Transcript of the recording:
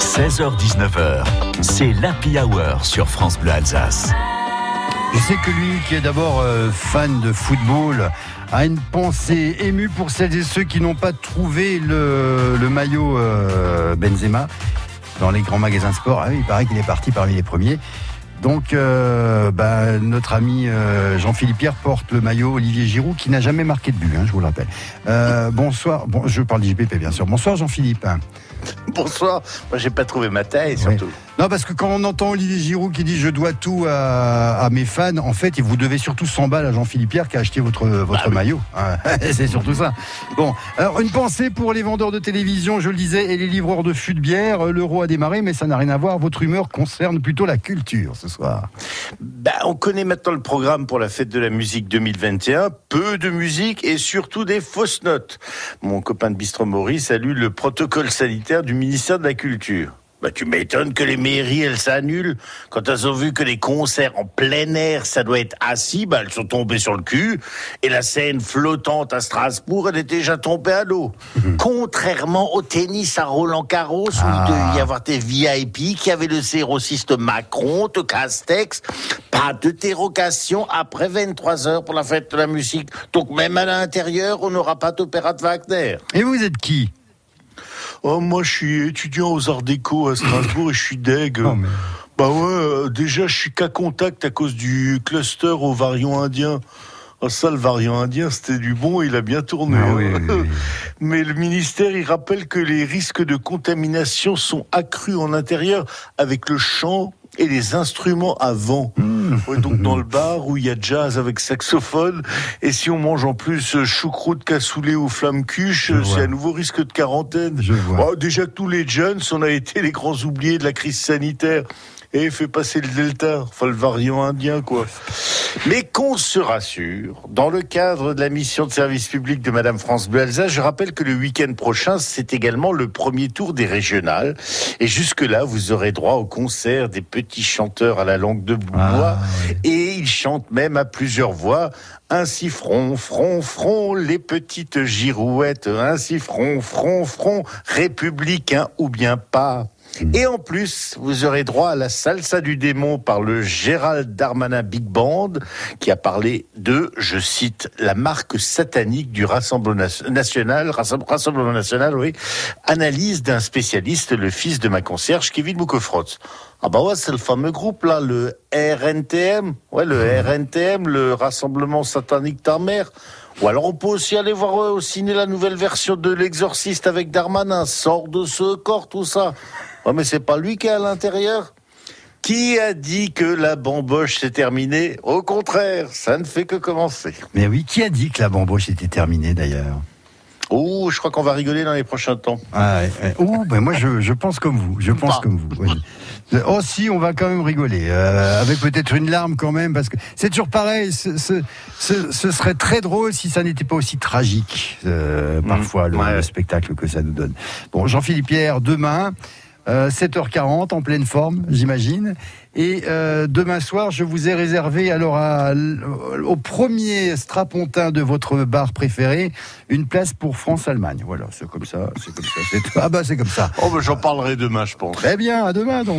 16h-19h, c'est l'Happy Hour sur France Bleu Alsace. Je sais que lui, qui est d'abord euh, fan de football, a une pensée émue pour celles et ceux qui n'ont pas trouvé le, maillot euh, Benzema dans les grands magasins sport. Ah il paraît qu'il est parti parmi les premiers. Donc, euh, bah, notre ami euh, Jean-Philippe Pierre porte le maillot Olivier Giroud qui n'a jamais marqué de but, hein, je vous le rappelle. Euh, bonsoir, bon, je parle d'IGPP bien sûr. Bonsoir Jean-Philippe. Bonsoir. Moi, j'ai pas trouvé ma taille, surtout. Non, parce que quand on entend Olivier Giroud qui dit je dois tout à, à mes fans, en fait, vous devez surtout 100 balles à Jean-Philippe Pierre qui a acheté votre, votre oui. maillot. Ah, C'est surtout ça. Bon, alors une pensée pour les vendeurs de télévision, je le disais, et les livreurs de fûts de bière. L'euro a démarré, mais ça n'a rien à voir. Votre humeur concerne plutôt la culture ce soir. Bah, on connaît maintenant le programme pour la fête de la musique 2021. Peu de musique et surtout des fausses notes. Mon copain de Bistro Maurice salue le protocole sanitaire du ministère de la Culture. Bah, tu m'étonnes que les mairies, elles s'annulent. Quand elles ont vu que les concerts en plein air, ça doit être assis, bah, elles sont tombées sur le cul. Et la scène flottante à Strasbourg, elle était déjà tombée à l'eau. Contrairement au tennis à Roland Garros, où Ah. il devait y avoir tes VIP qui avaient le sérociste Macron, te Castex. Pas de dérogation après 23 heures pour la fête de la musique. Donc même à l'intérieur, on n'aura pas d'opéra de Wagner. Et vous êtes qui? Oh, moi, je suis étudiant aux Arts Déco à Strasbourg et je suis deg. Mais- Bah ouais, euh, déjà, je suis qu'à contact à cause du cluster au variant indien. Ah, ça, le variant indien, c'était du bon, il a bien tourné. Ah hein. oui, oui, oui. Mais le ministère, il rappelle que les risques de contamination sont accrus en intérieur avec le chant et les instruments à vent. Mmh. Ouais, donc dans le bar où il y a jazz avec saxophone, et si on mange en plus euh, choucroute cassoulet ou flamme cuche, vois. c'est à nouveau risque de quarantaine. Je vois. Oh, déjà que tous les jeunes, on a été les grands oubliés de la crise sanitaire. Et fait passer le Delta, enfin le variant indien, quoi. Mais qu'on se rassure, dans le cadre de la mission de service public de Madame France Bleu Alsace, je rappelle que le week-end prochain, c'est également le premier tour des régionales. Et jusque-là, vous aurez droit au concert des petits chanteurs à la langue de bois. Ah, Et ils chantent même à plusieurs voix. Ainsi front, front, front, les petites girouettes. Ainsi front, front, front, républicain ou bien pas. Et en plus, vous aurez droit à la salsa du démon par le Gérald Darmanin Big Band, qui a parlé de, je cite, la marque satanique du Rassemblement national, Rassem- Rassemblement national, oui, analyse d'un spécialiste, le fils de ma concierge, Kevin Boukefrotz. Ah bah ouais, c'est le fameux groupe là, le RNTM, ouais, le RNTM, le Rassemblement satanique ta mère. Ou alors on peut aussi aller voir euh, au ciné la nouvelle version de l'Exorciste avec Darmanin, sort de ce corps, tout ça. Mais c'est pas lui qui est à l'intérieur. Qui a dit que la bamboche c'est terminé? Au contraire, ça ne fait que commencer. Mais oui, qui a dit que la bamboche était terminée d'ailleurs? Oh, je crois qu'on va rigoler dans les prochains temps. Ah, ouais, ouais. Oh, ben moi je, je pense comme vous, je pense Pas. comme vous. Oh si, on va quand même rigoler, euh, avec peut-être une larme quand même, parce que c'est toujours pareil. Ce, ce, ce- ce serait très drôle si ça n'était pas aussi tragique, euh, parfois le, le spectacle que ça nous donne. Bon, Jean-Philippe Pierre, demain. Euh, 7h40 en pleine forme, j'imagine. Et euh, demain soir, je vous ai réservé alors à au premier strapontin de votre bar préféré une place pour France-Allemagne. Voilà, c'est comme ça, c'est comme ça. Ah bah c'est comme ça. Oh, ben j'en parlerai demain, je pense. Très bien, à demain donc.